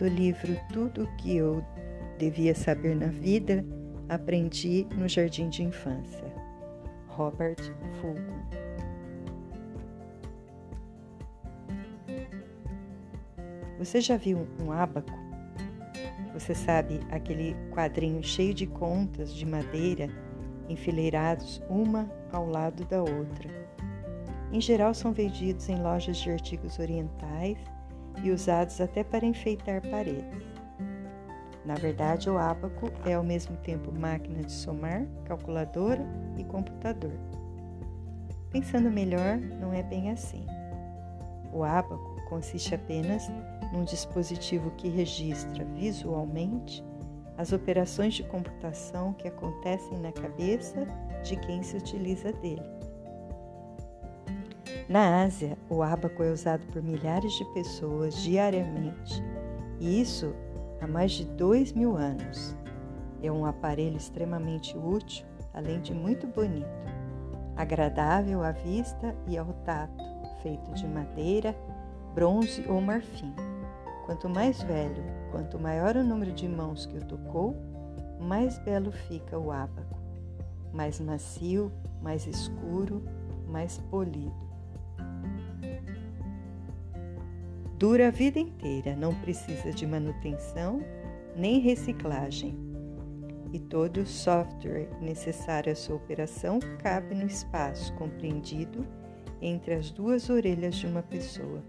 do livro Tudo o que eu devia saber na vida, aprendi no jardim de infância. Robert Fulton. Você já viu um ábaco? Você sabe aquele quadrinho cheio de contas de madeira enfileirados uma ao lado da outra. Em geral são vendidos em lojas de artigos orientais e usados até para enfeitar paredes. Na verdade, o ábaco é ao mesmo tempo máquina de somar, calculadora e computador. Pensando melhor, não é bem assim. O ábaco consiste apenas num dispositivo que registra visualmente as operações de computação que acontecem na cabeça de quem se utiliza dele. Na Ásia, o ábaco é usado por milhares de pessoas diariamente, e isso há mais de dois mil anos. É um aparelho extremamente útil, além de muito bonito, agradável à vista e ao tato, feito de madeira, bronze ou marfim. Quanto mais velho, quanto maior o número de mãos que o tocou, mais belo fica o ábaco, mais macio, mais escuro, mais polido. Dura a vida inteira, não precisa de manutenção nem reciclagem. E todo o software necessário à sua operação cabe no espaço compreendido entre as duas orelhas de uma pessoa.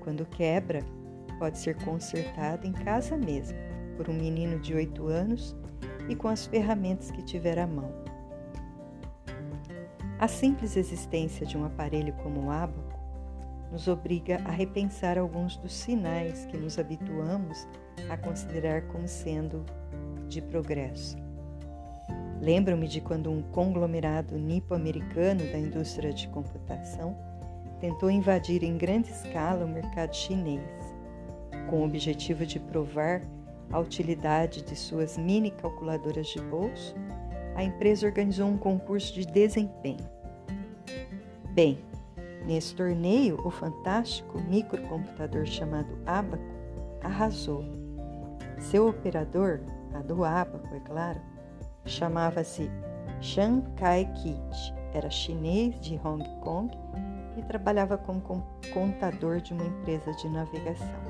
Quando quebra, pode ser consertado em casa mesmo, por um menino de 8 anos e com as ferramentas que tiver à mão. A simples existência de um aparelho como o ábaco nos obriga a repensar alguns dos sinais que nos habituamos a considerar como sendo de progresso. Lembro-me de quando um conglomerado nipo-americano da indústria de computação tentou invadir em grande escala o mercado chinês, com o objetivo de provar a utilidade de suas mini calculadoras de bolso. A empresa organizou um concurso de desempenho. Bem, Nesse torneio, o fantástico microcomputador chamado Abaco arrasou. Seu operador, a do Abaco, é claro, chamava-se Shan Kai-kit, era chinês de Hong Kong e trabalhava como contador de uma empresa de navegação.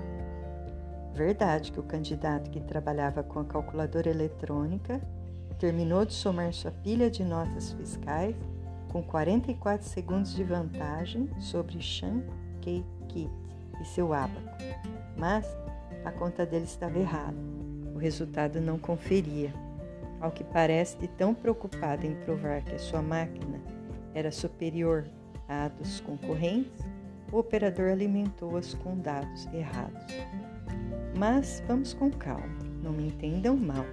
Verdade que o candidato que trabalhava com a calculadora eletrônica terminou de somar sua pilha de notas fiscais com 44 segundos de vantagem sobre Shan Kei-kit e seu ábaco. Mas a conta dele estava errada. O resultado não conferia. Ao que parece, de tão preocupado em provar que a sua máquina era superior à dos concorrentes, o operador alimentou-as com dados errados. Mas vamos com calma, não me entendam mal.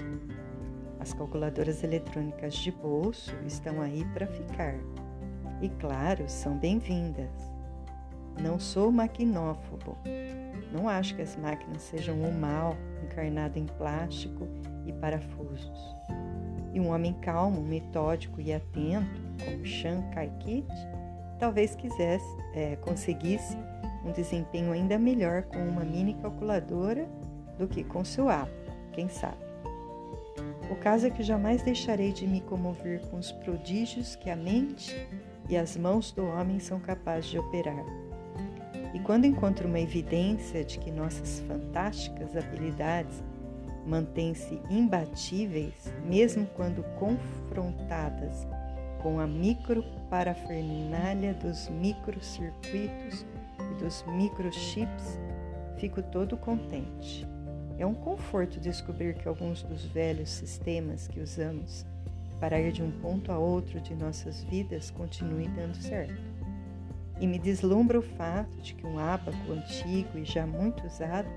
As calculadoras eletrônicas de bolso estão aí para ficar. E claro, são bem-vindas. Não sou maquinófobo. Não acho que as máquinas sejam o mal encarnado em plástico e parafusos. E um homem calmo, metódico e atento, como Chan Kai-kit, talvez quisesse, é, conseguisse um desempenho ainda melhor com uma mini calculadora do que com seu app, quem sabe. O caso é que jamais deixarei de me comover com os prodígios que a mente e as mãos do homem são capazes de operar. E quando encontro uma evidência de que nossas fantásticas habilidades mantêm-se imbatíveis, mesmo quando confrontadas com a microparafernália dos microcircuitos e dos microchips, fico todo contente. É um conforto descobrir que alguns dos velhos sistemas que usamos para ir de um ponto a outro de nossas vidas continuem dando certo. E me deslumbra o fato de que um ábaco antigo e já muito usado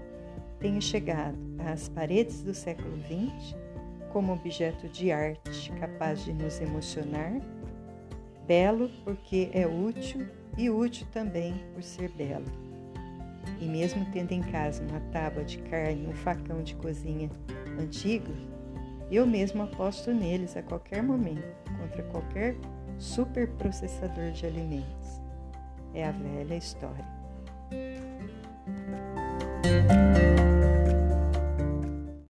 tenha chegado às paredes do século XX como objeto de arte capaz de nos emocionar, belo porque é útil e útil também por ser belo. E mesmo tendo em casa uma tábua de carne e um facão de cozinha antigos, eu mesmo aposto neles a qualquer momento contra qualquer superprocessador de alimentos. É a velha história.